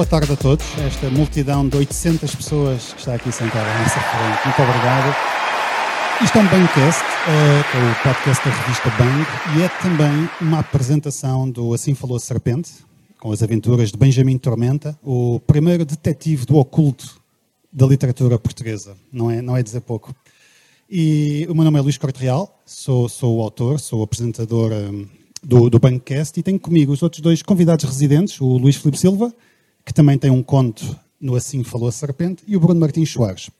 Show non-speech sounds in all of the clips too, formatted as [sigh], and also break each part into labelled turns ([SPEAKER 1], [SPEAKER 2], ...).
[SPEAKER 1] boa tarde a todos. Esta multidão de 800 pessoas que está aqui sentada à nossa frente, muito obrigado. Isto é um Bangcast, é o podcast da revista Bang, e é também uma apresentação do Assim Falou Serpente, com as aventuras de Benjamin Tormenta, o primeiro detetive do oculto da literatura portuguesa. Não é, não é dizer pouco. E o meu nome é Luís Corte Real, sou, sou o autor, sou o apresentador. Um, do, do Bancast e tenho comigo os outros dois convidados residentes, o Luís Filipe Silva, que também tem um conto no Assim Falou a Serpente, e o Bruno Martins Soares.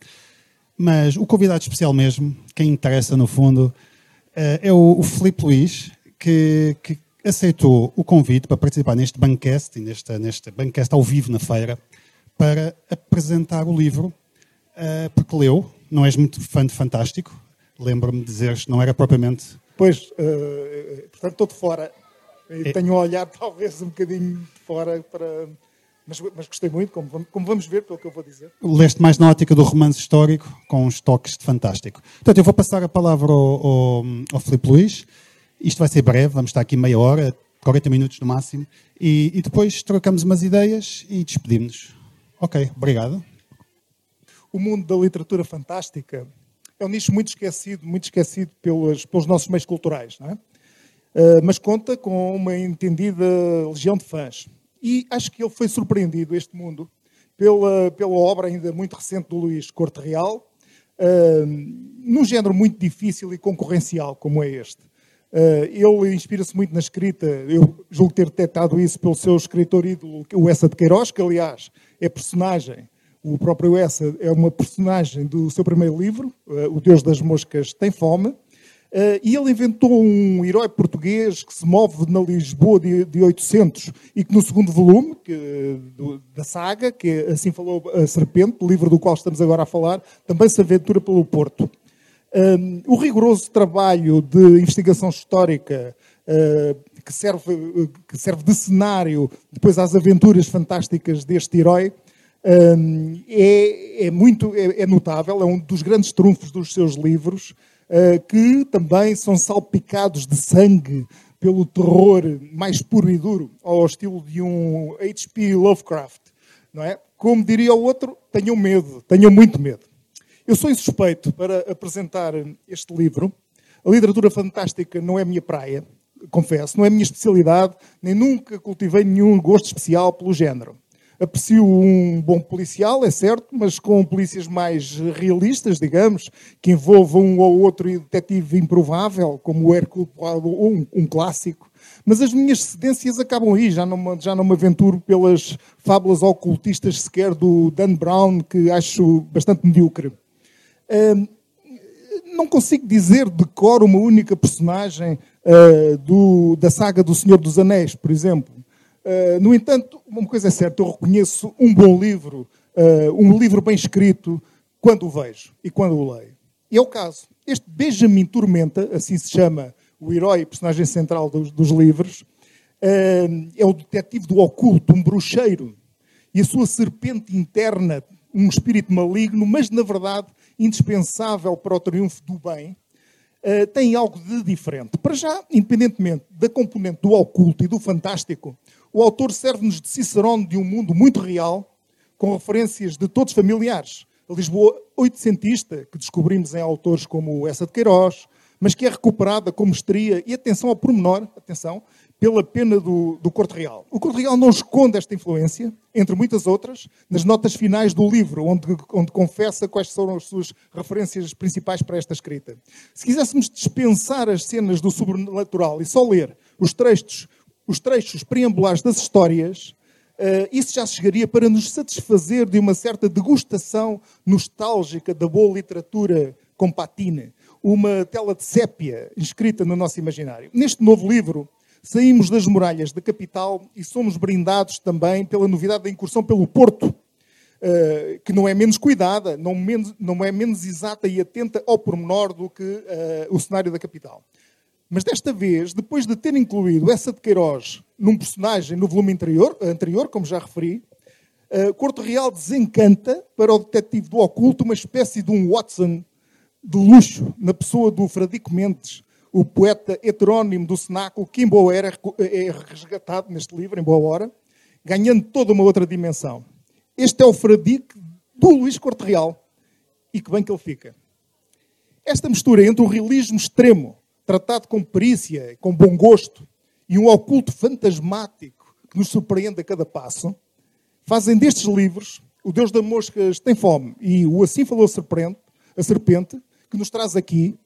[SPEAKER 1] Mas o convidado especial mesmo, quem interessa no fundo, eh, é o, o Filipe Luís, que, que, aceitou o convite para participar neste Bancast, e neste, neste Bancast ao vivo na feira, para apresentar o livro, eh, porque leu, não és muito fã de Fantástico, lembro-me de dizeres que não era propriamente
[SPEAKER 2] Pois, uh, portanto, estou de fora. É. tenho um olhar [laughs] talvez um bocadinho de fora para. Mas, mas gostei muito, como, como, vamos ver pelo que eu vou dizer.
[SPEAKER 1] Leste mais na ótica do romance histórico, com uns toques de fantástico. Portanto, eu vou passar a palavra ao, ao, ao Filipe Luís. Isto vai ser breve, vamos estar aqui meia hora, 40 minutos no máximo. E, e depois trocamos umas ideias e despedimos-nos. Ok, obrigado.
[SPEAKER 2] O mundo da literatura fantástica é um nicho muito esquecido, muito esquecido pelos, pelos nossos meios culturais, não é? Uh, mas conta com uma entendida legião de fãs. E acho que ele foi surpreendido, este mundo, pela, pela obra ainda muito recente do Luís Corte Real, uh, num género muito difícil e concorrencial como é este. Uh, ele inspira-se muito na escrita, eu julgo ter detectado isso pelo seu escritor ídolo, o Essa de Queiroz, que aliás é personagem o próprio Essa é uma personagem do seu primeiro livro, eh, O Deus das Moscas Tem Fome, eh, e ele inventou um herói português que se move na Lisboa de, 800 e que no segundo volume que, da saga, que é assim falou a Serpente, livro do qual estamos agora a falar, também se aventura pelo Porto. Um, o rigoroso trabalho de investigação histórica uh, que, serve, que serve de cenário depois às aventuras fantásticas deste herói um, é, é, muito é, é, notável, é um dos grandes trunfos dos seus livros, uh, que também são salpicados de sangue pelo terror mais puro e duro, ao estilo de um H.P. Lovecraft, não é? Como diria o outro, tenham medo, tenham muito medo. Eu sou insuspeito para apresentar este livro. A literatura fantástica não é minha praia, confesso, não é minha especialidade, nem nunca cultivei nenhum gosto especial pelo género. Aprecio um bom policial, é certo, mas com polícias mais realistas, digamos, que envolvam um ou outro detetive improvável, como o Hercule Poirot, um, um clássico. Mas as minhas cedências acabam aí, já não, já não me aventuro pelas fábulas ocultistas sequer do Dan Brown, que acho bastante medíocre. Não consigo dizer de cor uma única personagem uh, do, da saga do Senhor dos Anéis, por exemplo. Eh, no entanto, uma coisa é certa, eu reconheço um bom livro, uh, um livro bem escrito, quando o vejo e quando o leio. E é o caso. Este Benjamin Tormenta, assim se chama o herói, personagem central dos, dos livros, uh, é o detetive do oculto, um bruxeiro. E a sua serpente interna, um espírito maligno, mas na verdade indispensável para o triunfo do bem, uh, tem algo de diferente. Para já, independentemente da componente do oculto e do fantástico, o autor serve-nos de Cicerone de um mundo muito real, com referências de todos familiares. A Lisboa oitocentista, que descobrimos em autores como essa de Queiroz, mas que é recuperada com mestria e atenção ao pormenor, atenção, pela pena do, do Corte Real. O Corte Real não esconde esta influência, entre muitas outras, nas notas finais do livro, onde, onde confessa quais são as suas referências principais para esta escrita. Se quiséssemos dispensar as cenas do sobrenatural e só ler os trechos os trechos preambulares das histórias, uh, isso já chegaria para nos satisfazer de uma certa degustação nostálgica da boa literatura com patina, uma tela de sépia inscrita no nosso imaginário. Neste novo livro, saímos das muralhas da capital e somos brindados também pela novidade da incursão pelo Porto, uh, que não é menos cuidada, não, menos, não, é menos exata e atenta ao pormenor do que uh, o cenário da capital. Mas desta vez, depois de ter incluído essa de Queiroz num personagem no volume anterior, anterior como já referi, uh, Corte Real desencanta para o detetive do oculto uma espécie de um Watson de luxo, na pessoa do Fradico Mendes, o poeta heterónimo do cenáculo, que em boa era é resgatado neste livro, em boa hora, ganhando toda uma outra dimensão. Este é o Fradique do Luís Corte Real. E que bem que ele fica. Esta mistura entre o realismo extremo, tratado com perícia, com bom gosto, e um oculto fantasmático que nos surpreende a cada passo, fazem destes livros O Deus das Moscas Tem Fome e o Assim Falou a Serpente, a Serpente que nos traz aqui,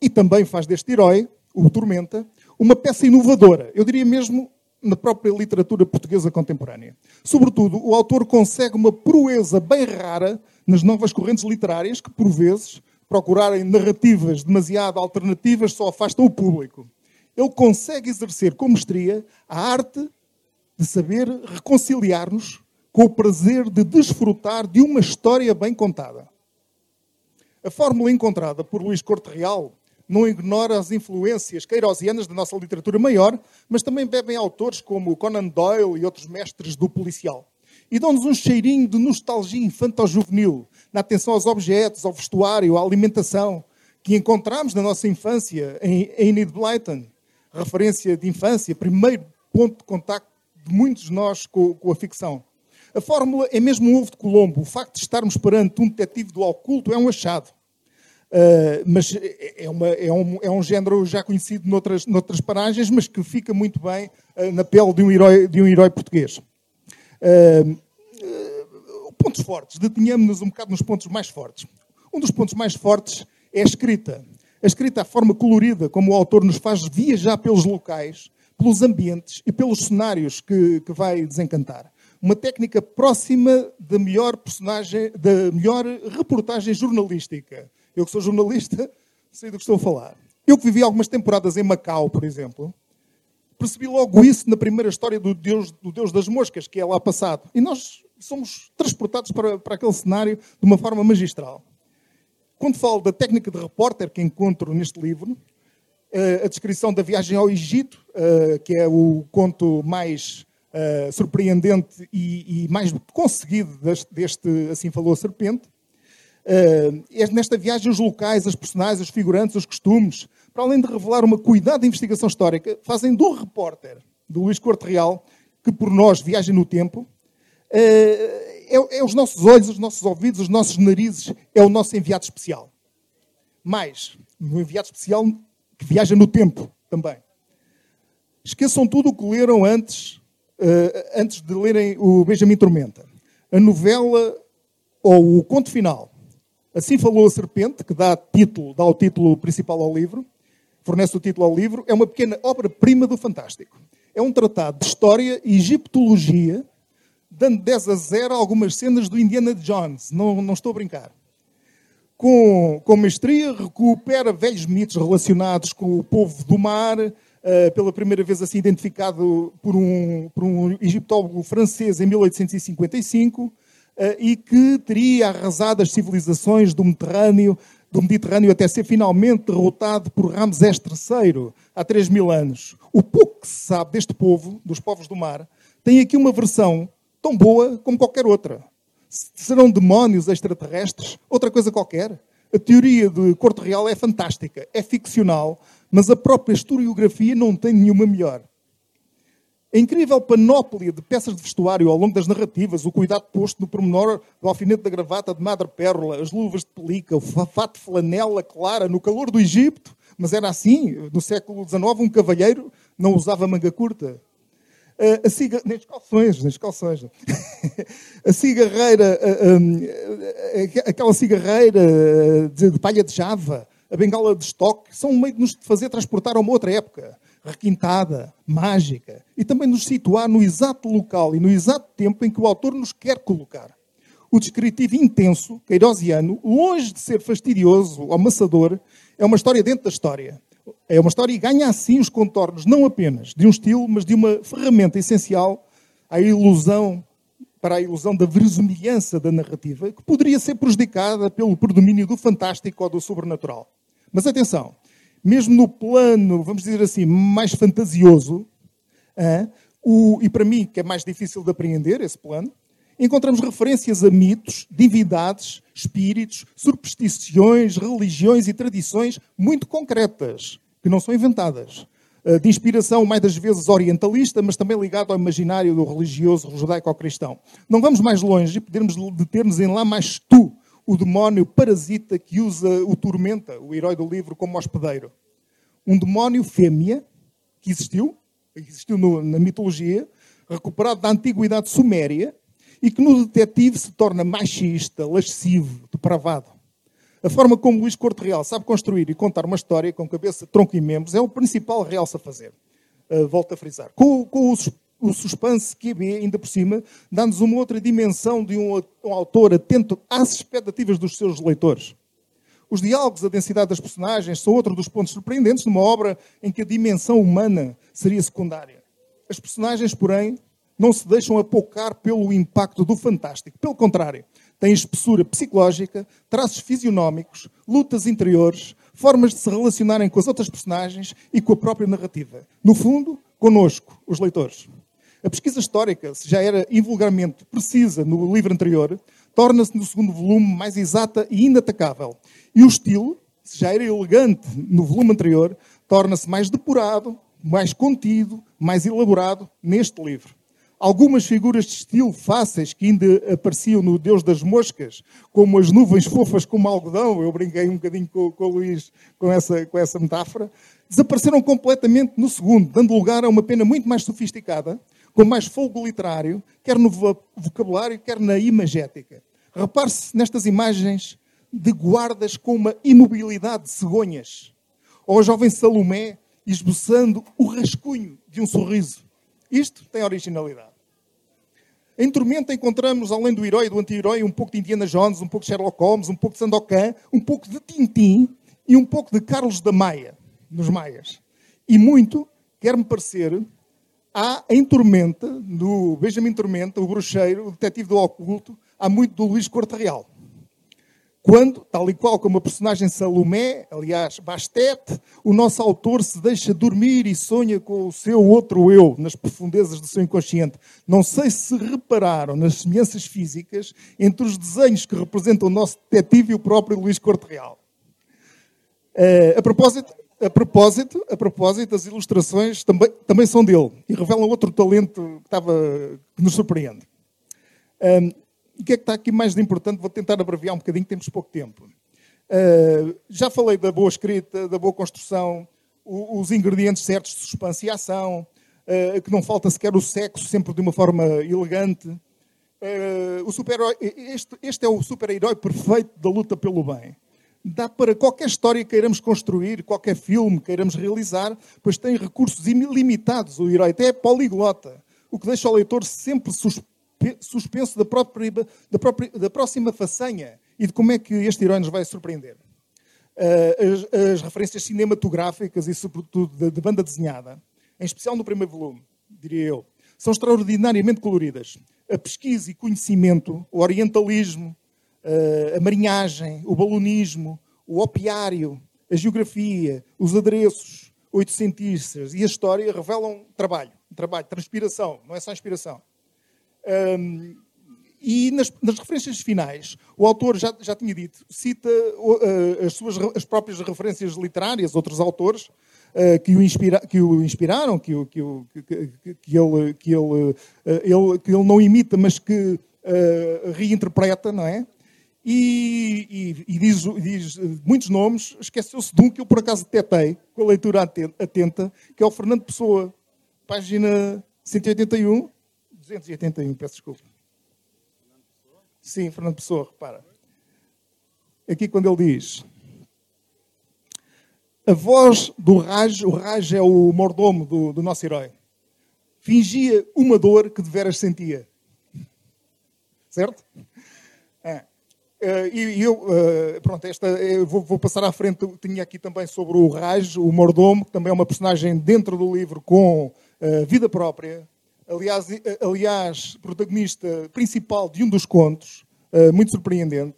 [SPEAKER 2] e também faz deste herói, o Tormenta, uma peça inovadora. Eu diria mesmo na própria literatura portuguesa contemporânea. Sobretudo, o autor consegue uma proeza bem rara nas novas correntes literárias que, por vezes, procurarem narrativas demasiado alternativas só afastam o público. Ele consegue exercer com mestria a arte de saber reconciliar-nos com o prazer de desfrutar de uma história bem contada. A fórmula encontrada por Luís Corte Real não ignora as influências queirosianas da nossa literatura maior, mas também bebem autores como Conan Doyle e outros mestres do policial. E dão-nos um cheirinho de nostalgia infantil-juvenil, na atenção aos objetos, ao vestuário, à alimentação, que encontramos na nossa infância em Enid Blyton, referência de infância, primeiro ponto de contacto de muitos de nós com, com a ficção. A fórmula é mesmo um ovo de Colombo. O facto de estarmos perante um detetive do oculto é um achado. Uh, mas é, uma, é, um, é um género já conhecido noutras, noutras paragens, mas que fica muito bem uh, na pele de um herói, de um herói português. Uh, pontos fortes, detenhamos-nos um bocado nos pontos mais fortes. Um dos pontos mais fortes é a escrita. A escrita, a forma colorida como o autor nos faz viajar pelos locais, pelos ambientes e pelos cenários que, que vai desencantar. Uma técnica próxima da melhor personagem, da melhor reportagem jornalística eu que sou jornalista, sei do que estou a falar. Eu que vivi algumas temporadas em Macau, por exemplo, percebi logo isso na primeira história do Deus, do Deus das Moscas, que é lá passado. E nós somos transportados para, para aquele cenário de uma forma magistral. Quando falo da técnica de repórter que encontro neste livro, eh, a descrição da viagem ao Egito, eh, que é o conto mais uh, surpreendente e, mais conseguido deste, Assim Falou a Serpente, Uh, nesta viagem, os locais, as personagens, os figurantes, os costumes, para além de revelar uma cuidada investigação histórica, fazem do repórter, do Luís Corte Real, que por nós viaja no tempo, uh, é, é, os nossos olhos, os nossos ouvidos, os nossos narizes, é o nosso enviado especial. Mais, um enviado especial que viaja no tempo também. Esqueçam tudo o que leram antes, uh, antes de lerem o Benjamin Tormenta. A novela ou o conto final Assim falou a serpente, que dá título, dá o título principal ao livro, fornece o título ao livro, é uma pequena obra-prima do fantástico. É um tratado de história e egiptologia, dando 10 a 0 a algumas cenas do Indiana Jones. Não, não estou a brincar. Com, com mestria, recupera velhos mitos relacionados com o povo do mar, uh, pela primeira vez assim identificado por um, por um egiptólogo francês em 1855 eh, e que teria arrasado as civilizações do Mediterrâneo, do Mediterrâneo até ser finalmente derrotado por Ramsés III há 3 mil anos. O pouco que se sabe deste povo, dos povos do mar, tem aqui uma versão tão boa como qualquer outra. Serão demónios extraterrestres? Outra coisa qualquer? A teoria de Corte Real é fantástica, é ficcional, mas a própria historiografia não tem nenhuma melhor. A incrível panóplia de peças de vestuário ao longo das narrativas, o cuidado posto no pormenor do alfinete da gravata de madrepérola, as luvas de pelica, o fato de flanela clara no calor do Egito, mas era assim, no século XIX um cavalheiro não usava manga curta. A ciga... Nem calções, nem calções. [laughs] a cigarreira, aquela cigarreira de palha de java, a bengala de estoque, são um meio de nos fazer transportar a uma outra época requintada, mágica, e também nos situar no exato local e no exato tempo em que o autor nos quer colocar. O descritivo intenso, queirosiano, longe de ser fastidioso ou amassador, é uma história dentro da história. É uma história e ganha assim os contornos, não apenas de um estilo, mas de uma ferramenta essencial à ilusão, para a ilusão da verosimilhança da narrativa, que poderia ser prejudicada pelo predomínio do fantástico ou do sobrenatural. Mas atenção, mesmo no plano, vamos dizer assim, mais fantasioso, o, e para mim, que é mais difícil de apreender esse plano, encontramos referências a mitos, divindades, espíritos, superstições, religiões e tradições muito concretas, que não são inventadas. de inspiração mais das vezes orientalista, mas também ligado ao imaginário do religioso judaico-cristão. Não vamos mais longe e podemos deter-nos em lá mais tu, o demónio parasita que usa o Tormenta, o herói do livro, como hospedeiro. Um demónio fêmea que existiu, existiu no, na mitologia, recuperado da antiguidade suméria e que no detetive se torna machista, lascivo, depravado. A forma como Luís Corte Real sabe construir e contar uma história com cabeça, tronco e membros é o principal realce a fazer. Uh, volto a frisar. Com, com o, o suspense que QB, ainda por cima, dá-nos uma outra dimensão de um, um autor atento às expectativas dos seus leitores. Os diálogos, a densidade das personagens são outro dos pontos surpreendentes numa obra em que a dimensão humana seria secundária. As personagens, porém, não se deixam apocar pelo impacto do fantástico. Pelo contrário, têm espessura psicológica, traços fisionómicos, lutas interiores, formas de se relacionarem com as outras personagens e com a própria narrativa. No fundo, conosco, os leitores. A pesquisa histórica, se já era invulgarmente precisa no livro anterior, torna-se no segundo volume mais exata e inatacável. E o estilo, se já era elegante no volume anterior, torna-se mais depurado, mais contido, mais elaborado neste livro. Algumas figuras de estilo fáceis que ainda apareciam no Deus das Moscas, como as nuvens fofas como algodão, eu brinquei um bocadinho com, com o Luís com essa, com essa metáfora, desapareceram completamente no segundo, dando lugar a uma pena muito mais sofisticada, com mais fogo literário, quer no vocabulário, quer na imagética. Repare-se nestas imagens de guardas com uma imobilidade de cegonhas, ou a jovem Salomé esboçando o rascunho de um sorriso. Isto tem originalidade. Em Tormenta encontramos, além do herói e do anti-herói, um pouco de Indiana Jones, um pouco de Sherlock Holmes, um pouco de Sandokan, um pouco de Tintim e um pouco de Carlos da Maia, nos Maias. E muito, quer-me parecer, há em Tormenta, no Benjamin Tormenta, o bruxeiro, o detetive do oculto, há muito do Luís Corte Real. Quando, tal e qual como a personagem Salomé, aliás, Bastet, o nosso autor se deixa dormir e sonha com o seu outro eu, nas profundezas do seu inconsciente. Não sei se repararam nas semelhanças físicas entre os desenhos que representam o nosso detetive e o próprio Luís Corte Real. Uh, a propósito, a propósito, a propósito, as ilustrações também, também são dele e revelam outro talento que, estava, que nos surpreende. Um, o que é que está aqui mais de importante? Vou tentar abreviar um bocadinho, temos pouco tempo. Uh, já falei da boa escrita, da boa construção, o, os ingredientes certos de suspense e ação, uh, que não falta sequer o sexo, sempre de uma forma elegante. Uh, o super este, este é o super-herói perfeito da luta pelo bem dá para qualquer história que queiramos construir, qualquer filme que queiramos realizar, pois tem recursos ilimitados. O herói até é poliglota, o que deixa o leitor sempre suspenso da, própria, da, própria, da próxima façanha e de como é que este herói nos vai surpreender. Uh, as, as, referências cinematográficas e, sobretudo, de, de banda desenhada, em especial no primeiro volume, diria eu, são extraordinariamente coloridas. A pesquisa e conhecimento, o orientalismo, a marinhagem, o balonismo, o opiário, a geografia, os adereços oitocentistas e a história revelam trabalho, trabalho, transpiração, não é só inspiração. Um, e nas, nas, referências finais, o autor já, já tinha dito, cita uh, as suas as próprias referências literárias, outros autores uh, que, o inspira, que o inspiraram, que, o, que, o, que, que, ele, que, ele, uh, ele, que ele não imita, mas que reinterpreta, não é? E, e, e diz, diz, muitos nomes, esqueceu-se de um que eu por acaso detetei, com a leitura atenta, que é o Fernando Pessoa, página 181, 281, peço desculpa. Sim, Fernando Pessoa, repara. Aqui quando ele diz a voz do Raj, o Raj é o mordomo do, do nosso herói, fingia uma dor que de veras sentia. Certo? Uh, e, eu, uh, pronto, esta, eu vou, vou, passar à frente, tinha aqui também sobre o Raj, o mordomo, que também é uma personagem dentro do livro com uh, vida própria, aliás, aliás, protagonista principal de um dos contos, muito surpreendente.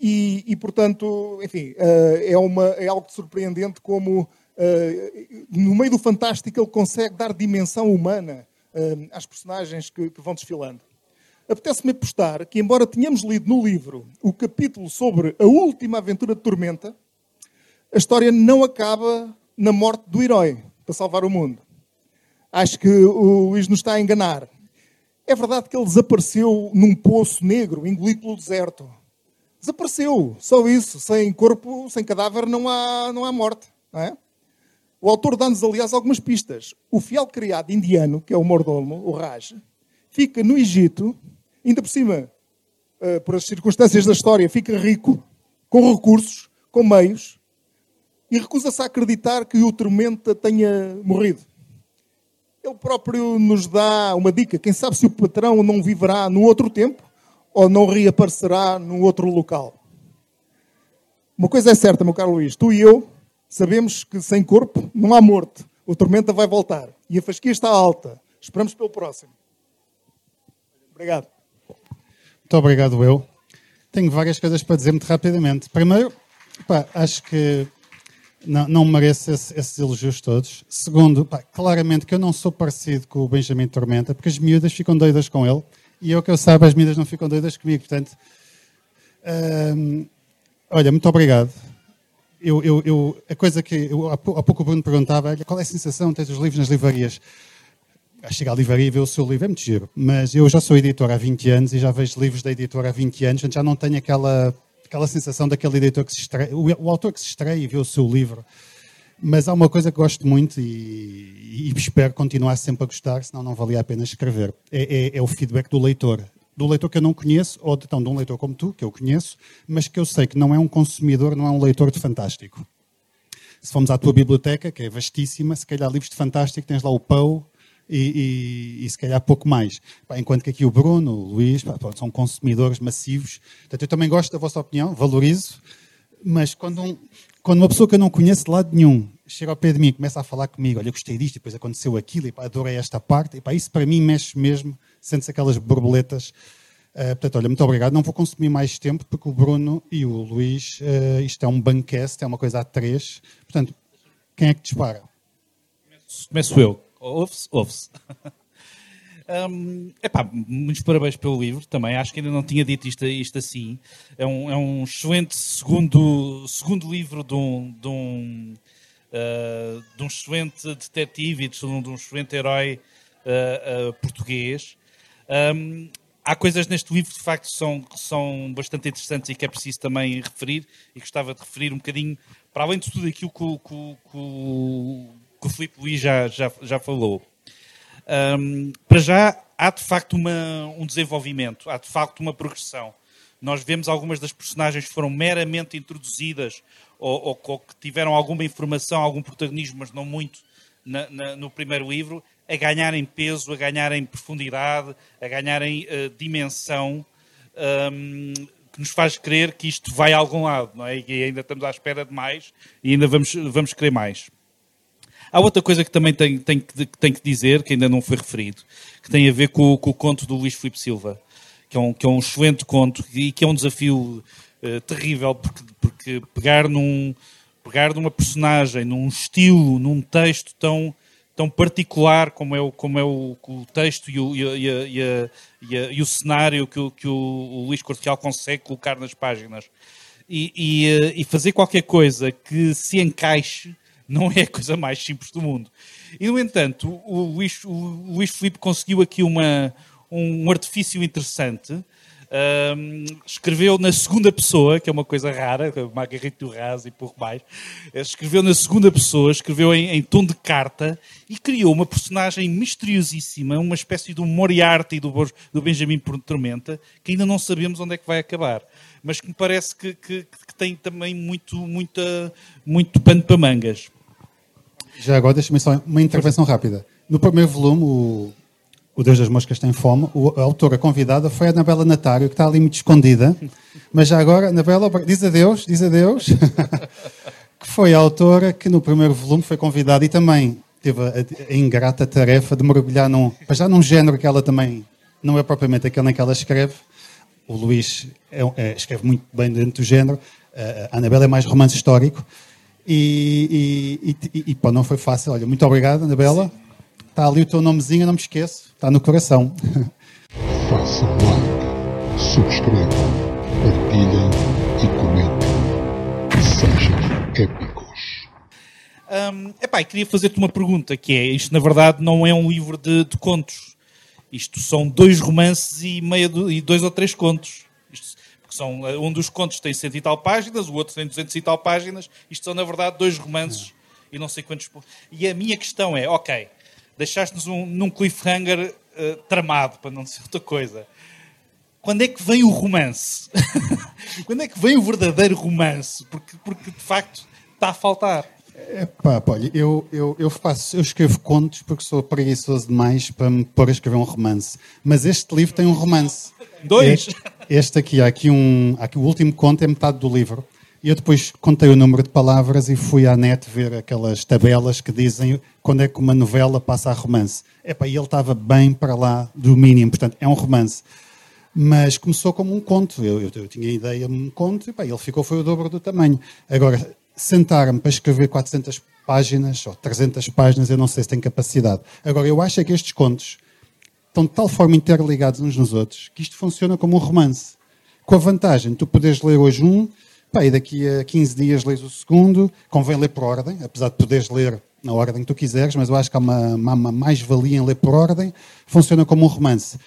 [SPEAKER 2] E, e, portanto, enfim, é, uma, é algo de surpreendente como, no meio do fantástico, ele consegue dar dimensão humana às personagens que, que vão desfilando. Apetece-me apostar que, embora tenhamos lido no livro o capítulo sobre a última aventura de Tormenta, a história não acaba na morte do herói para salvar o mundo. Acho que o Luís nos está a enganar. É verdade que ele desapareceu num poço negro, engolido pelo deserto. Desapareceu, só isso. Sem corpo, sem cadáver, não há, não há morte. Não é? O autor dá-nos, aliás, algumas pistas. O fiel criado indiano, que é o mordomo, o Raj, fica no Egito, ainda por cima, uh, por as circunstâncias da história, fica rico, com recursos, com meios, e recusa-se a acreditar que o tormenta tenha morrido. Ele próprio nos dá uma dica. Quem sabe se o patrão não viverá no outro tempo ou não reaparecerá no outro local. Uma coisa é certa, meu caro Luís, tu e eu sabemos que sem corpo não há morte. O tormenta vai voltar e a fasquia está alta. Esperamos pelo próximo. Obrigado.
[SPEAKER 1] Muito obrigado, eu. Tenho várias coisas para dizer muito rapidamente. Primeiro, pá, acho que não, não merece esse, esses elogios todos. Segundo, pá, claramente que eu não sou parecido com o Benjamin Tormenta, porque as miúdas ficam doidas com ele. E eu que eu saiba, as miúdas não ficam doidas comigo. Portanto, hum, olha, muito obrigado. Eu, eu, eu, a coisa que eu, há pouco o Bruno perguntava, qual é a sensação de ter os livros nas livrarias? A chegar à livraria e ver o seu livro é muito giro, mas eu já sou editor há 20 anos e já vejo livros da editora há 20 anos, já não tenho aquela aquela sensação daquele editor que se estreia, o, o, autor que se estreia e vê o seu livro. Mas há uma coisa que gosto muito e, e espero continuar sempre a gostar, senão não valia a pena escrever. É, é, é, o feedback do leitor. Do leitor que eu não conheço, ou então de um leitor como tu, que eu conheço, mas que eu sei que não é um consumidor, não é um leitor de fantástico. Se formos à tua biblioteca, que é vastíssima, se calhar livros de fantástico, tens lá o Poe, e, e, e, se calhar pouco mais. Enquanto que aqui o Bruno, o Luís, são consumidores massivos. Portanto, eu também gosto da vossa opinião, valorizo, mas quando, um, quando uma pessoa que eu não conheço de lado nenhum chega ao pé de mim e começa a falar comigo, olha, eu gostei disto, depois aconteceu aquilo, e pá, adorei esta parte, e pá, isso para mim mexe mesmo, sente-se aquelas borboletas. Uh, portanto, olha, muito obrigado. Não vou consumir mais tempo, porque o Bruno e o Luís, uh, isto é um bancast, é uma coisa a três. Portanto, quem é que dispara?
[SPEAKER 3] Começo eu. Ouve-se? Ouve-se. [laughs] Um, epá, muitos parabéns pelo livro também. Acho que ainda não tinha dito isto, isto assim. É um, é um excelente segundo, segundo livro de um, de, um, uh, de um excelente detetive e de um, de um excelente herói uh, uh, português. Um, há coisas neste livro de facto que são, que são bastante interessantes e que é preciso também referir e gostava de referir um bocadinho para além de tudo aquilo que, que, que, que o Filipe Luís já, já, já falou. Um, para já, há de facto uma, um desenvolvimento, há de facto uma progressão. Nós vemos algumas das personagens que foram meramente introduzidas ou, ou, ou que tiveram alguma informação, algum protagonismo, mas não muito, na, na, no primeiro livro, a ganharem peso, a ganharem profundidade, a ganharem uh, dimensão, um, que nos faz crer que isto vai a algum lado, não é? E ainda estamos à espera de mais e ainda vamos, vamos querer mais. Há outra coisa que também tenho, tenho, tenho que dizer, que ainda não foi referido, que tem a ver com, com o conto do Luís Filipe Silva, que é um, que é um excelente conto e que é um desafio uh, terrível, porque, porque pegar, num, pegar numa personagem, num estilo, num texto tão, tão particular como é o, como é o, o texto e o, e, a, e, a, e, o cenário que o, que o Luís Cortial consegue colocar nas páginas. E, eh, e, fazer qualquer coisa que se encaixe não é a coisa mais simples do mundo. E, no entanto, o Luís, o Luís Filipe conseguiu aqui uma, um artifício interessante. Um, escreveu na segunda pessoa, que é uma coisa rara, Margarito Raz e por mais. Escreveu na segunda pessoa, escreveu em, em, tom de carta e criou uma personagem misteriosíssima, uma espécie do Moriarty do, do Benjamin Tormenta, que ainda não sabemos onde é que vai acabar, mas que me parece que, que, que tem também muito, muita, muito pano para mangas.
[SPEAKER 1] Já agora, deixa-me só uma intervenção rápida. No primeiro volume, o, o Deus das Moscas Tem Fome, a autora convidada foi a Anabela Natário, que está ali muito escondida. Mas já agora, Anabela, diz adeus, diz adeus. [laughs] que foi a autora que no primeiro volume foi convidada e também teve a, a ingrata tarefa de mergulhar num, já num género que ela também não é propriamente aquele em que ela escreve. O Luís é, é, escreve muito bem dentro do género. A Anabela é mais romance histórico. E, e, e, e pô, não foi fácil. Olha, muito obrigado, Anabela. Está ali o teu nomezinho, não me esqueço. Está no coração. [laughs]
[SPEAKER 4] Façam like, subscrevam, partilhem e comentem. Sejam épicos.
[SPEAKER 3] Um, epá, queria fazer-te uma pergunta, que é, isto na verdade não é um livro de, de contos. Isto são dois romances e, meia do, e dois ou três contos. Porque são, um dos contos tem cento e tal páginas, o outro tem duzentos e tal páginas. Isto são, na verdade, dois romances e não sei quantos... E a minha questão é, ok, deixaste-nos um, num cliffhanger uh, tramado, para não dizer outra coisa. Quando é que vem o romance? [laughs] Quando é que vem o verdadeiro romance? Porque, porque de facto, está a faltar.
[SPEAKER 1] Epá, olha, eu, eu, eu faço, eu escrevo contos porque sou preguiçoso demais para me pôr a escrever um romance. Mas este livro tem um romance.
[SPEAKER 3] Dois?
[SPEAKER 1] Este, este aqui, há aqui um. Aqui, o último conto é metade do livro. E eu depois contei o número de palavras e fui à net ver aquelas tabelas que dizem quando é que uma novela passa a romance. Epá, e ele estava bem para lá do mínimo, portanto, é um romance. Mas começou como um conto. Eu, eu, eu tinha a ideia de um conto e epá, ele ficou, foi o dobro do tamanho. Agora, sentar-me para escrever 400 páginas ou 300 páginas, eu não sei se tenho capacidade. Agora, eu acho é que estes contos estão de tal forma interligados uns nos outros que isto funciona como um romance. Com a vantagem de tu poderes ler hoje um, pá, e daqui a 15 dias lês o segundo, convém ler por ordem, apesar de poderes ler na ordem que tu quiseres, mas eu acho que há uma, uma, uma mais-valia em ler por ordem, funciona como um romance.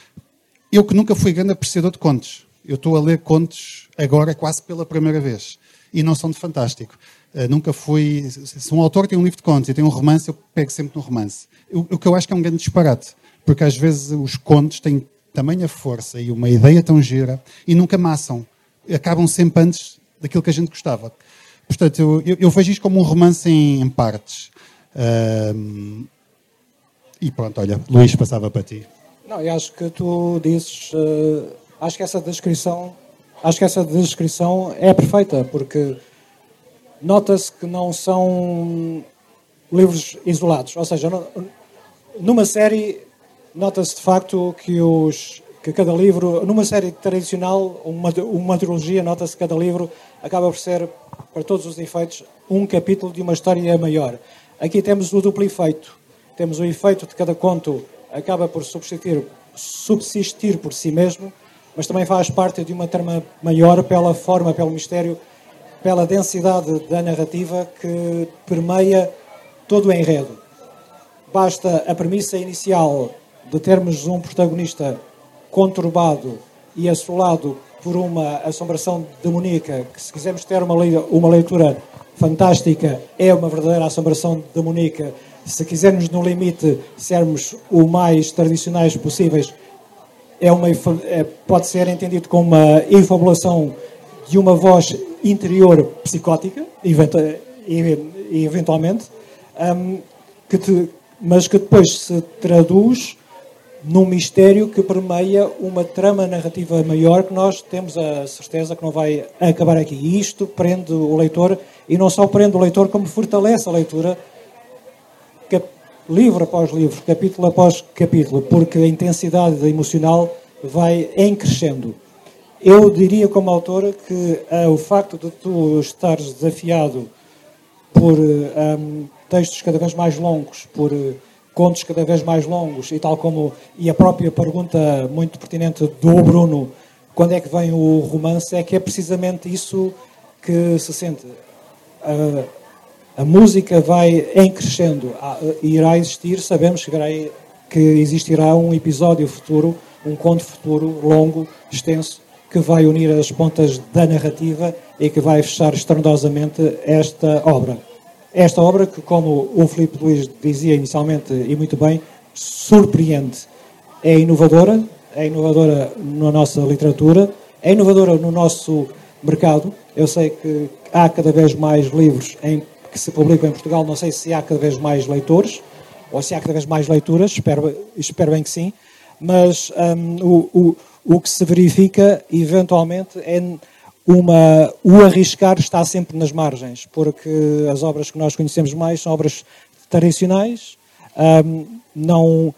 [SPEAKER 1] Eu que nunca fui grande apreciador de contos, eu estou a ler contos agora quase pela primeira vez, e não são de fantástico. Uh, nunca fui. Se um autor tem um livro de contos e tem um romance, eu pego sempre no romance. O, o que eu acho que é um grande disparate, porque às vezes os contos têm tamanha força e uma ideia tão gira e nunca amassam. Acabam sempre antes daquilo que a gente gostava. Portanto, eu, eu, eu vejo isto como um romance em, em partes. E pronto, olha, Luís, passava para ti.
[SPEAKER 5] Não, eu acho que tu dizes. Uh, acho que essa descrição. Acho que essa descrição é perfeita, porque nota-se que não são livros isolados. Ou seja, numa série, nota-se de facto que, os, que cada livro, numa série tradicional, uma, uma trilogia, nota-se que cada livro acaba por ser, para todos os efeitos, um capítulo de uma história maior. Aqui temos o duplo efeito. Temos o efeito de cada conto acaba por subsistir, subsistir por si mesmo, mas também faz parte de uma trama maior pela forma, pelo mistério pela densidade da narrativa que permeia todo o enredo. Basta a premissa inicial de termos um protagonista conturbado e assolado por uma assombração demoníaca, que se quisermos ter uma, uma leitura fantástica, é uma verdadeira assombração demoníaca. Se quisermos, no limite, sermos o mais tradicionais possíveis, é uma, é, pode ser entendido como uma infabulação de uma voz interior psicótica, eventualmente, um, que te, mas que depois se traduz num mistério que permeia uma trama narrativa maior que nós temos a certeza que não vai acabar aqui. E isto prende o leitor, e não só prende o leitor, como fortalece a leitura, livro após livro, capítulo após capítulo, porque a intensidade emocional vai em crescendo. Eu diria como autora que uh, o facto de tu estares desafiado por um, textos cada vez mais longos, por contos cada vez mais longos e tal como e a própria pergunta muito pertinente do Bruno, quando é que vem o romance, é que é precisamente isso que se sente. Uh, a música vai em crescendo, irá existir, sabemos que existirá um episódio futuro, um conto futuro longo, extenso, que vai unir as pontas da narrativa e que vai fechar estrondosamente esta obra. Esta obra que, como o Filipe Luís dizia inicialmente e muito bem, surpreende. É inovadora, é inovadora na nossa literatura, é inovadora no nosso mercado. Eu sei que há cada vez mais livros em, que se publicam em Portugal, não sei se há cada vez mais leitores ou se há cada vez mais leituras, espero, espero bem que sim, mas um, o, o o que se verifica eventualmente é uma, o arriscar está sempre nas margens, porque as obras que nós conhecemos mais são obras tradicionais, um, não,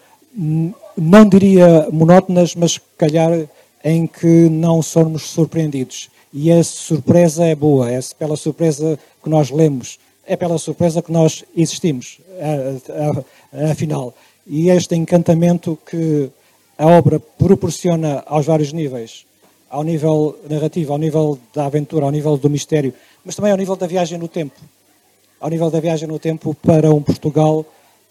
[SPEAKER 5] não diria monótonas, mas calhar em que não somos surpreendidos. E a surpresa é boa, é pela surpresa que nós lemos, é pela surpresa que nós existimos, afinal. E este encantamento que a obra proporciona aos vários níveis, ao nível narrativo, ao nível da aventura, ao nível do mistério, mas também ao nível da viagem no tempo, ao nível da viagem no tempo para um Portugal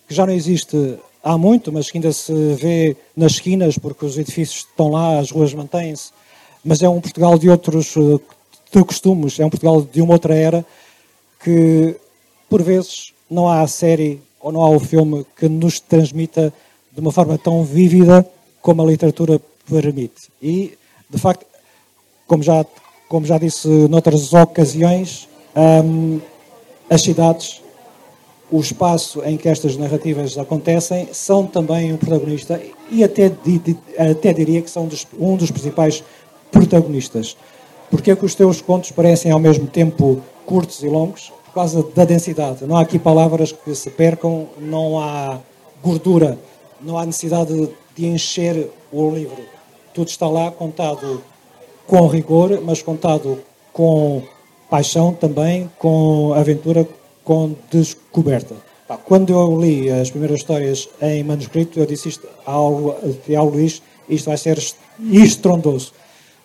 [SPEAKER 5] que já não existe há muito, mas que ainda se vê nas esquinas, porque os edifícios estão lá, as ruas mantêm-se, mas é um Portugal de outros de costumes, é um Portugal de uma outra era que, por vezes, não há a série ou não há o filme que nos transmita de uma forma tão vívida como a literatura permite. E, de facto, como já, como já disse noutras ocasiões, hum, as cidades, o espaço em que estas narrativas acontecem, são também um protagonista e até, até diria que são um dos principais protagonistas. Porque é que os teus contos parecem ao mesmo tempo curtos e longos? Por causa da densidade. Não há aqui palavras que se percam, não há gordura, não há necessidade de encher o livro. Tudo está lá contado com rigor, mas contado com paixão também, com aventura, com descoberta. Quando eu li as primeiras histórias em manuscrito, eu disse isto ao, ao Luís, isto vai ser estrondoso.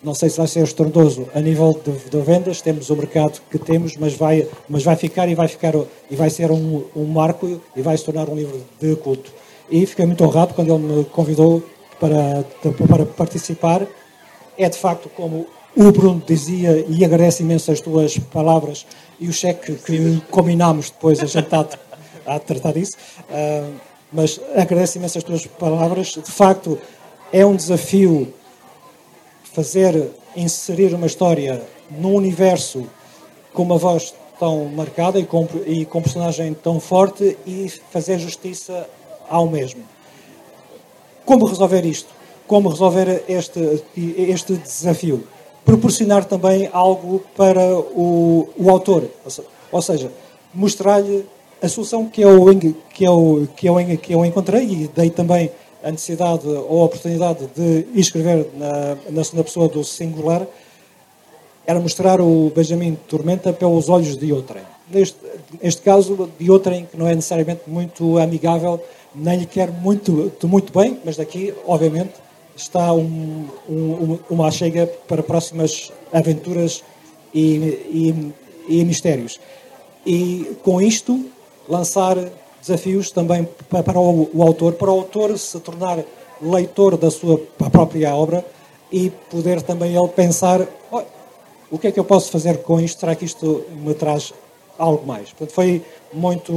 [SPEAKER 5] Não sei se vai ser estrondoso a nível de, de, vendas, temos o mercado que temos, mas vai, mas vai ficar e vai ficar e vai ser um, um marco e vai se tornar um livro de culto. E fiquei muito honrado quando ele me convidou para, para participar. É de facto como o Bruno dizia, e agradece imenso as tuas palavras e o cheque que combinámos depois, a gente está a tratar disso, uh, mas agradece imenso as tuas palavras. De facto, é um desafio fazer, inserir uma história num universo com uma voz tão marcada e com, e com personagem tão forte e fazer justiça ao mesmo. Como resolver isto? Como resolver este, este desafio? Proporcionar também algo para o, o autor, ou seja, mostrar-lhe a solução que eu, que, eu, que, eu, que eu encontrei e dei também a necessidade ou a oportunidade de escrever na, na segunda pessoa do singular era mostrar o Benjamin Tormenta pelos olhos de outrem. Neste, neste caso, de outrem que não é necessariamente muito amigável, nem lhe quer muito, muito bem, mas daqui, obviamente, está um, um, uma chega para próximas aventuras e, e, e mistérios. E com isto, lançar desafios também para o, o autor, para o autor se tornar leitor da sua própria obra e poder também ele pensar oh, o que é que eu posso fazer com isto? Será que isto me traz algo mais? Portanto, foi muito,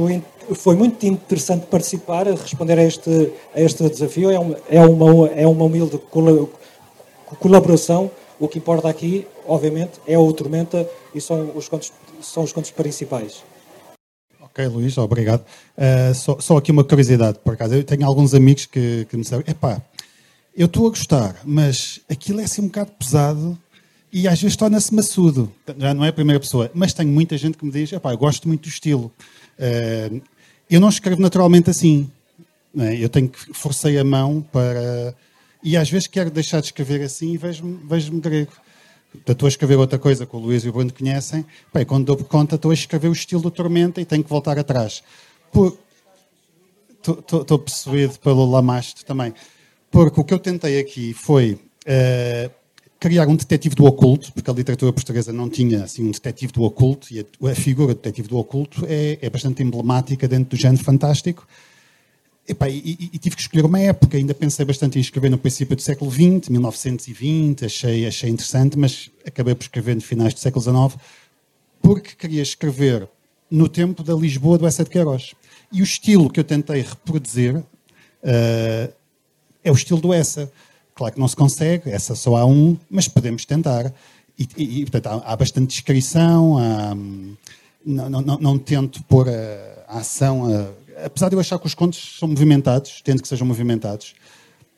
[SPEAKER 5] foi muito interessante participar, responder a este, a este desafio. É uma, é uma, é uma humilde colaboração. O que importa aqui, obviamente, é o Tormenta e são os contos, são os contos principais.
[SPEAKER 1] Ok, Luís, obrigado. Uh, só, só, aqui uma curiosidade, por acaso. Eu tenho alguns amigos que, que me sabem, epá, eu estou a gostar, mas aquilo é assim um bocado pesado e às vezes torna-se maçudo. Já não é a primeira pessoa, mas tenho muita gente que me diz, eu gosto muito do estilo. Uh, eu não escrevo naturalmente assim. É? Eu tenho que forcei a mão para... E às vezes quero deixar de escrever assim e vejo-me vejo grego estou a escrever outra coisa que o Luís e o Bruno conhecem, bem, quando dou por conta estou a escrever o estilo do Tormenta e tenho que voltar atrás. Por... Estou possuído pelo Lamaste também. Porque o que eu tentei aqui foi uh, criar um detetive do oculto, porque a literatura portuguesa não tinha assim, um detetive do oculto, e a, a figura do detetive do oculto é, é bastante emblemática dentro do género fantástico. E, e, e, tive que escolher uma época, ainda pensei bastante em escrever no princípio do século XX, 1920, achei, achei interessante, mas acabei por escrever no finais do século XIX, porque queria escrever no tempo da Lisboa do Essa de Queiroz. E o estilo que eu tentei reproduzir uh, é o estilo do Essa. Claro que não se consegue, essa só há um, mas podemos tentar. E, e portanto, há, há, bastante descrição, há, não, não, não, não, tento pôr a, a ação... A, apesar de eu achar que os contos são movimentados, tendo que sejam movimentados,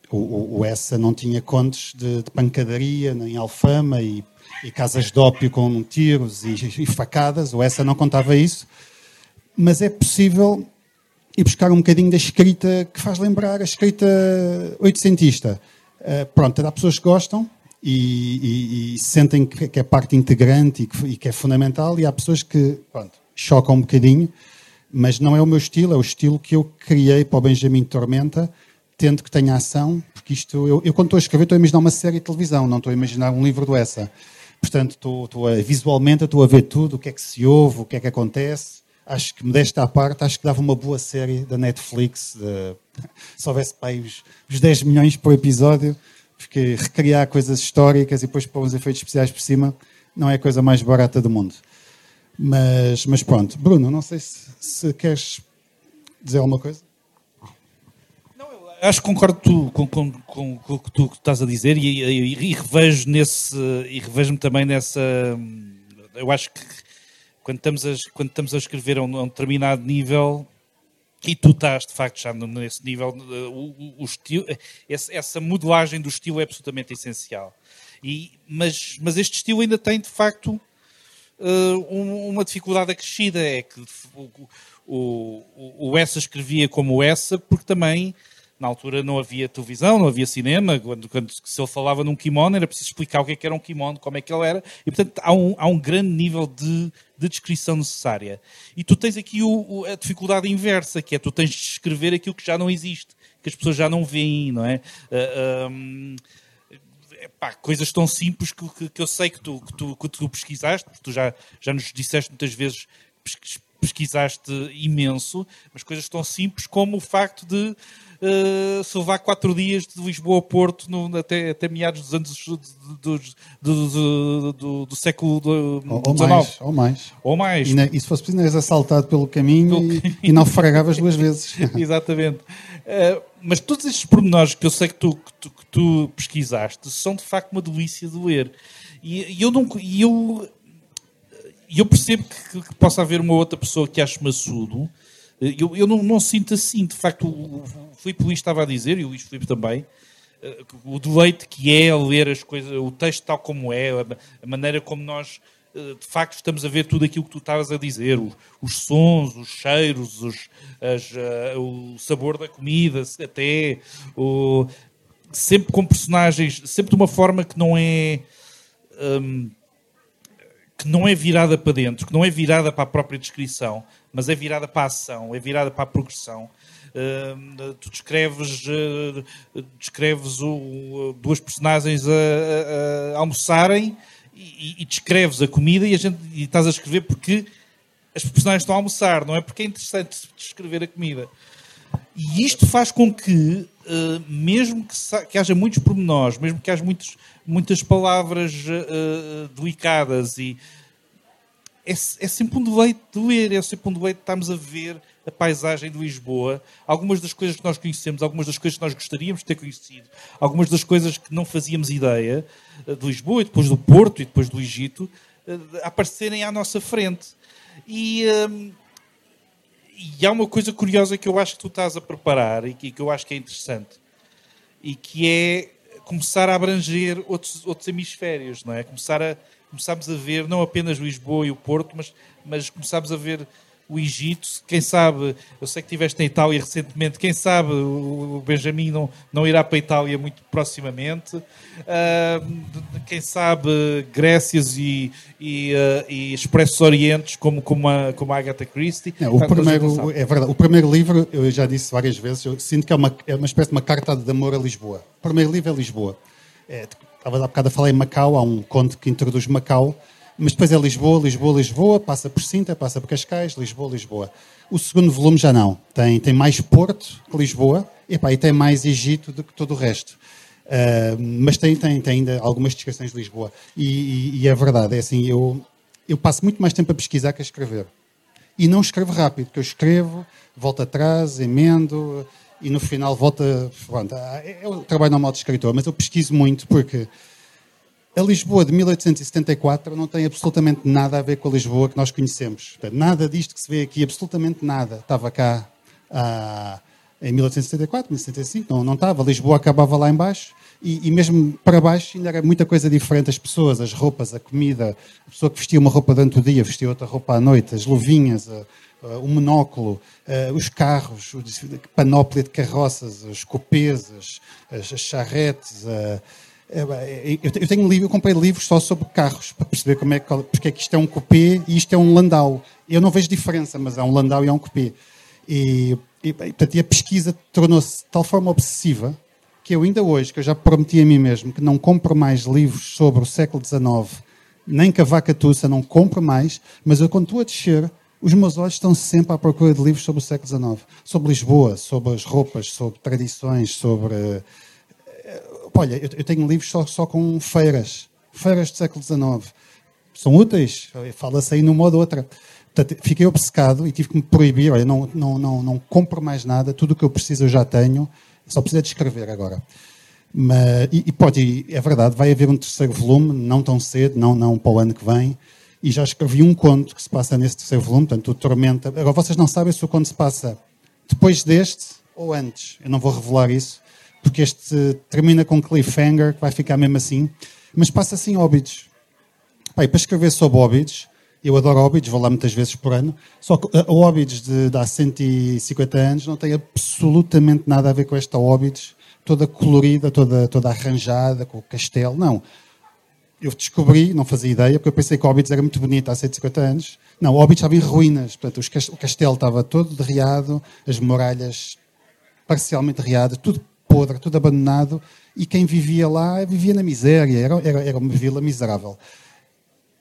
[SPEAKER 1] o, o, o Essa não tinha contos de, de pancadaria, nem alfama e, e, casas de ópio com tiros e, e, facadas, o Essa não contava isso, mas é possível ir buscar um bocadinho da escrita que faz lembrar a escrita oitocentista. Uh, pronto, há pessoas que gostam e, e sentem que, que, é parte integrante e que, e que, é fundamental, e há pessoas que pronto, chocam um bocadinho mas não é o meu estilo, é o estilo que eu criei para o Benjamin Tormenta, tendo que tenha ação, porque isto, eu, eu quando estou a escrever estou a imaginar uma série de televisão, não estou a imaginar um livro do essa. Portanto, estou, estou a, visualmente estou a ver tudo, o que é que se ouve, o que é que acontece, acho que, modesta à parte, acho que dava uma boa série da Netflix. De, se houvesse para os, os 10 milhões por episódio, porque recriar coisas históricas e depois pôr uns efeitos especiais por cima não é a coisa mais barata do mundo. Mas, mas pronto. Bruno, não sei se, se queres dizer alguma coisa.
[SPEAKER 3] Acho que concordo tu, com, com, com, com, o que tu estás a dizer e, e, e revejo nesse e revejo-me também nessa. Eu acho que quando estamos a, quando estamos a escrever a um, a um determinado nível e tu estás de facto já nesse nível, o, o estilo, essa modelagem do estilo é absolutamente essencial. E, mas, mas este estilo ainda tem de facto uma dificuldade acrescida, é que o, o, o Essa escrevia como Essa porque também na altura não havia televisão, não havia cinema. Quando, quando se ele falava num kimono, era preciso explicar o que, é que era um kimono, como é que ele era. E, portanto, há um, há um grande nível de, de descrição necessária. E tu tens aqui o, o, a dificuldade inversa, que é tu tens de escrever aquilo que já não existe, que as pessoas já não veem, não é? Uh, um, Pá, coisas tão simples que, que, que, eu sei que tu, que tu, que tu pesquisaste, tu já, já nos disseste muitas vezes pesquisaste imenso, mas coisas tão simples como o facto de uh, se levar quatro dias de Lisboa a Porto no, até, até meados dos anos do, do, do, do século XIX.
[SPEAKER 1] Ou, ou mais, ou mais. E, na, e se fosse preciso, eras assaltado pelo caminho pelo... e, e naufragavas duas vezes. [laughs]
[SPEAKER 3] Exatamente. Uh, mas todos estes pormenores que eu sei que tu, que tu, que tu pesquisaste são de facto uma delícia de ler. E, e eu não. E eu, eu percebo que, que, possa haver uma outra pessoa que ache maçudo, eu, eu não, não, sinto assim, de facto, o, o Filipe Luís estava a dizer, e o Luís Filipe também, eh, o deleite que é ler as coisas, o texto tal como é, a maneira como nós eh, de facto estamos a ver tudo aquilo que tu estavas a dizer, os, os sons, os cheiros, os, as, uh, o sabor da comida, até o, sempre com personagens, sempre de uma forma que não é um, que não é virada para dentro, que não é virada para a própria descrição, mas é virada para a ação, é virada para a progressão. Uh, tu descreves, uh, descreves o, duas personagens a, a, a almoçarem e, e, descreves a comida e, a gente, e estás a escrever porque as personagens estão a almoçar, não é porque é interessante descrever a comida. E isto faz com que, uh, mesmo que, que, haja muitos pormenores, mesmo que haja muitos, muitas palavras uh, delicadas e é, é, sempre um deleite de ler, é sempre um deleite de estarmos a ver a paisagem de Lisboa, algumas das coisas que nós conhecemos, algumas das coisas que nós gostaríamos de ter conhecido, algumas das coisas que não fazíamos ideia de Lisboa e depois do Porto e depois do Egito, aparecerem à nossa frente. E, hum, e há uma coisa curiosa que eu acho que tu estás a preparar e que, que eu acho que é interessante e que é começar a abranger outros, outros hemisférios, não é? Começar a, começarmos a ver não apenas Lisboa e o Porto, mas, mas começarmos a ver o Egito, quem sabe, eu sei que estiveste na Itália recentemente, quem sabe o Benjamin não, não irá para a Itália muito proximamente, uh, quem sabe Grécias e, e, uh, e Expressos Orientes como, como, a, como a Agatha Christie.
[SPEAKER 1] Não, o, primeiro, é verdade, o primeiro livro, eu já disse várias vezes, eu sinto que é uma, é uma espécie de uma carta de amor a Lisboa. O primeiro livro é Lisboa. É, estava há bocado a falar em Macau, há um conto que introduz Macau, mas depois é Lisboa, Lisboa, Lisboa, passa por Sinta, passa por Cascais, Lisboa, Lisboa. O segundo volume já não. Tem, tem mais Porto que Lisboa epá, e tem mais Egito do que todo o resto. Uh, mas tem, tem, tem ainda algumas descrições de Lisboa. E, e, e, é verdade, é assim, eu, eu passo muito mais tempo a pesquisar que a escrever. E não escrevo rápido, porque eu escrevo, volto atrás, emendo e no final volto a... Pronto, é, é o trabalho normal de escritor, mas eu pesquiso muito porque a Lisboa de 1874 não tem absolutamente nada a ver com a Lisboa que nós conhecemos. Nada disto que se vê aqui, absolutamente nada. Estava cá ah, em 1874, 1875, não, não estava. Lisboa acabava lá embaixo e, e, mesmo para baixo ainda era muita coisa diferente. As pessoas, as roupas, a comida. A pessoa que vestia uma roupa durante o dia, vestia outra roupa à noite. As luvinhas, a, o monóculo, a, os carros, a panóplia de carroças, os copês, as, as charretes... É, eu tenho um livro, eu comprei livros só sobre carros para perceber como é que, porque é que isto é um coupé e isto é um landau. Eu não vejo diferença, mas é um landau e é um coupé. E, e, portanto, e a pesquisa tornou-se de tal forma obsessiva que eu ainda hoje, que eu já prometi a mim mesmo que não compro mais livros sobre o século XIX, nem Cavaca Tussa, não compro mais, mas eu quando estou a descer, Os meus olhos estão sempre à procura de livros sobre o século XIX, sobre Lisboa, sobre as roupas, sobre tradições, sobre. Olha, eu eu tenho livros só, só com feiras, feiras do século XIX. São úteis, fala-se aí numa ou de outra. Portanto, fiquei obcecado e tive que me proibir. Olha, não, não, não, não compro mais nada, tudo o que eu preciso eu já tenho, só preciso é de escrever agora. Mas, e, e pode, é verdade, vai haver um terceiro volume, não tão cedo, não, não para o ano que vem. E já escrevi um conto que se passa nesse terceiro volume, portanto, o Tormenta. Agora, vocês não sabem se o conto se passa depois deste ou antes. Eu não vou revelar isso, porque este termina com cliffhanger, que vai ficar mesmo assim. Mas passa assim. Pá, e para escrever sobre óbitos, eu adoro óbitos, vou lá muitas vezes por ano, só que a óbitos de, de há 150 anos não tem absolutamente nada a ver com esta óbitos, toda colorida, toda, toda arranjada, com o castelo. Não. Eu descobri, não fazia ideia, porque eu pensei que Óbidos era muito bonito há 150 anos. Não, Óbidos estava em ruínas. Portanto, o castelo estava todo derriado, as muralhas parcialmente derriadas, tudo podre, tudo abandonado. E quem vivia lá vivia na miséria. Era, era, era uma vila miserável.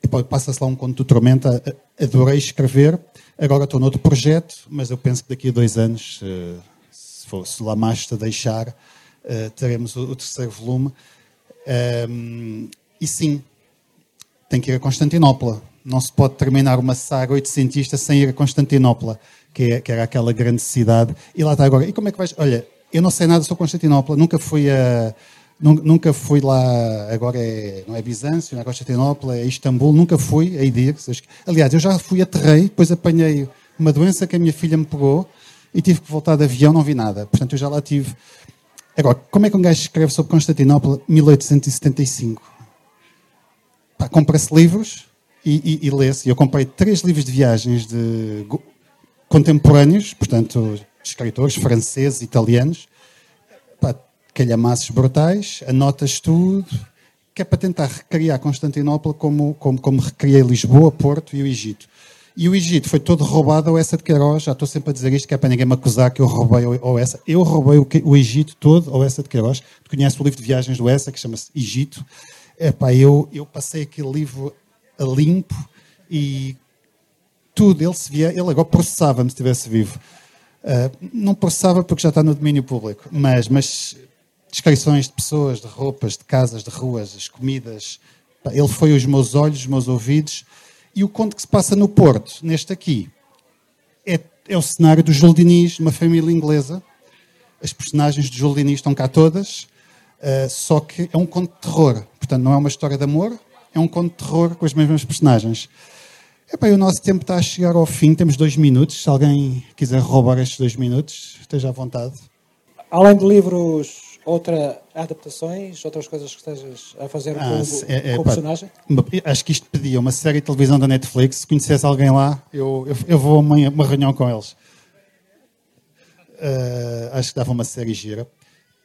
[SPEAKER 1] E passa-se lá um conto do Tormenta. Adorei escrever. Agora estou noutro projeto, mas eu penso que daqui a dois anos, eh, se, for, se te deixar, eh, teremos o, o terceiro volume. Ehm, e sim, tem que ir a Constantinopla. Não se pode terminar uma saga oitocentista sem ir a Constantinopla, que, é- que era aquela grande cidade. E lá está agora. E como é que vais? Olha, eu não sei nada sobre Constantinopla, nunca fui a. nun- Nunca fui lá, agora é, não é Bizâncio, não é Constantinopla, é Istambul, nunca fui a Idir. Aliás, eu já fui a Terrei, depois apanhei uma doença que a minha filha me pegou e tive que voltar de avião, não vi nada. Portanto, eu já lá tive. Agora, como é que um gajo escreve sobre Constantinopla 1875? Pá, compra-se livros e, e, e lê-se. Eu comprei três livros de viagens de contemporâneos, portanto, escritores franceses, italianos, calhamaços brutais, anotas tudo, que é para tentar recriar Constantinopla como, como, como recriei Lisboa, Porto e o Egito. E o Egito foi todo roubado ao Essa de Queiroz. Já estou sempre a dizer isto, que é para ninguém me acusar que eu roubei ao- Essa. Eu roubei o Egito todo ao Essa de Queiroz. Tu conheces o livro de viagens do Essa, que chama-se Egito. Epá, eu, eu passei aquele livro a limpo e tudo, ele se via, ele agora processava-me se estivesse vivo. Ah, não processava porque já está no domínio público, mas, mas descrições de pessoas, de roupas, de casas, de ruas, as comidas. Ele foi os meus olhos, os meus ouvidos. E o conto que se passa no Porto, neste aqui, é, é o cenário do Jules Diniz, uma família inglesa. As personagens de Jules Diniz estão cá todas, ah, só que é um conto de terror. Portanto, não é uma história de amor, é um conto de terror com as mesmas personagens. Epá, o nosso tempo está a chegar ao fim, temos dois minutos. Se alguém quiser roubar estes dois minutos, esteja à vontade.
[SPEAKER 5] Além de livros, outra adaptações, outras coisas que estejas a fazer
[SPEAKER 1] Ah,
[SPEAKER 5] com,
[SPEAKER 1] é- é,
[SPEAKER 5] com o personagem?
[SPEAKER 1] acho que isto pedia uma série de televisão da Netflix. Se conhecesse alguém lá, eu, eu, eu vou a uma, uma reunião com eles. Ah, acho que dava uma série gira.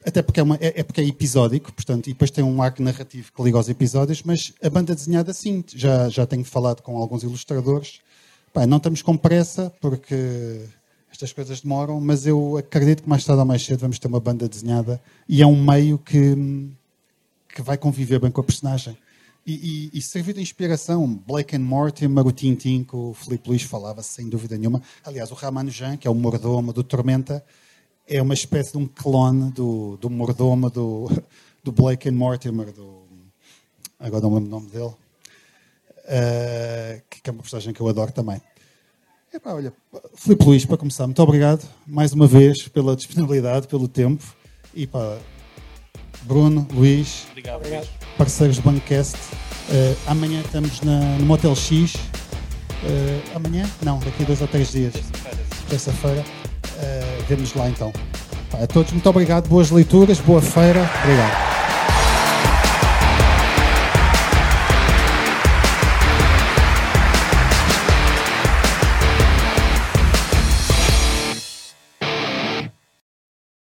[SPEAKER 1] Até porque é, uma- é- é porque é episódico, portanto, e depois tem um arco narrativo que liga aos episódios, mas a banda desenhada, sim, já, já tenho falado com alguns ilustradores. Pá, não estamos com pressa, porque estas coisas demoram, mas eu acredito que mais tarde ou mais cedo vamos ter uma banda desenhada e é um meio que, que vai conviver bem com a personagem. E, e, e servir de inspiração, Blake and Mortimer, o Tintin, que o Filipe Luís falava, sem dúvida nenhuma. Aliás, o Ramanujan, que é o mordomo do Tormenta, é uma espécie de um clone do, do mordomo do, do Blake and Mortimer, do, agora não lembro o nome dele, eh, que é uma personagem que eu adoro também. Epá, olha, Filipe Luís, para começar, muito obrigado mais uma vez pela disponibilidade, pelo tempo e pá, Bruno, Luís,
[SPEAKER 3] Obrigado.
[SPEAKER 5] Obrigado.
[SPEAKER 1] parceiros do Bancast. Eh, amanhã estamos na, no Motel X. Eh, amanhã? Não, daqui a dois ou três dias. Terça-feira. Eh, Vemo-nos lá então. Pá, a todos, muito obrigado. Boas leituras, boa feira. Obrigado.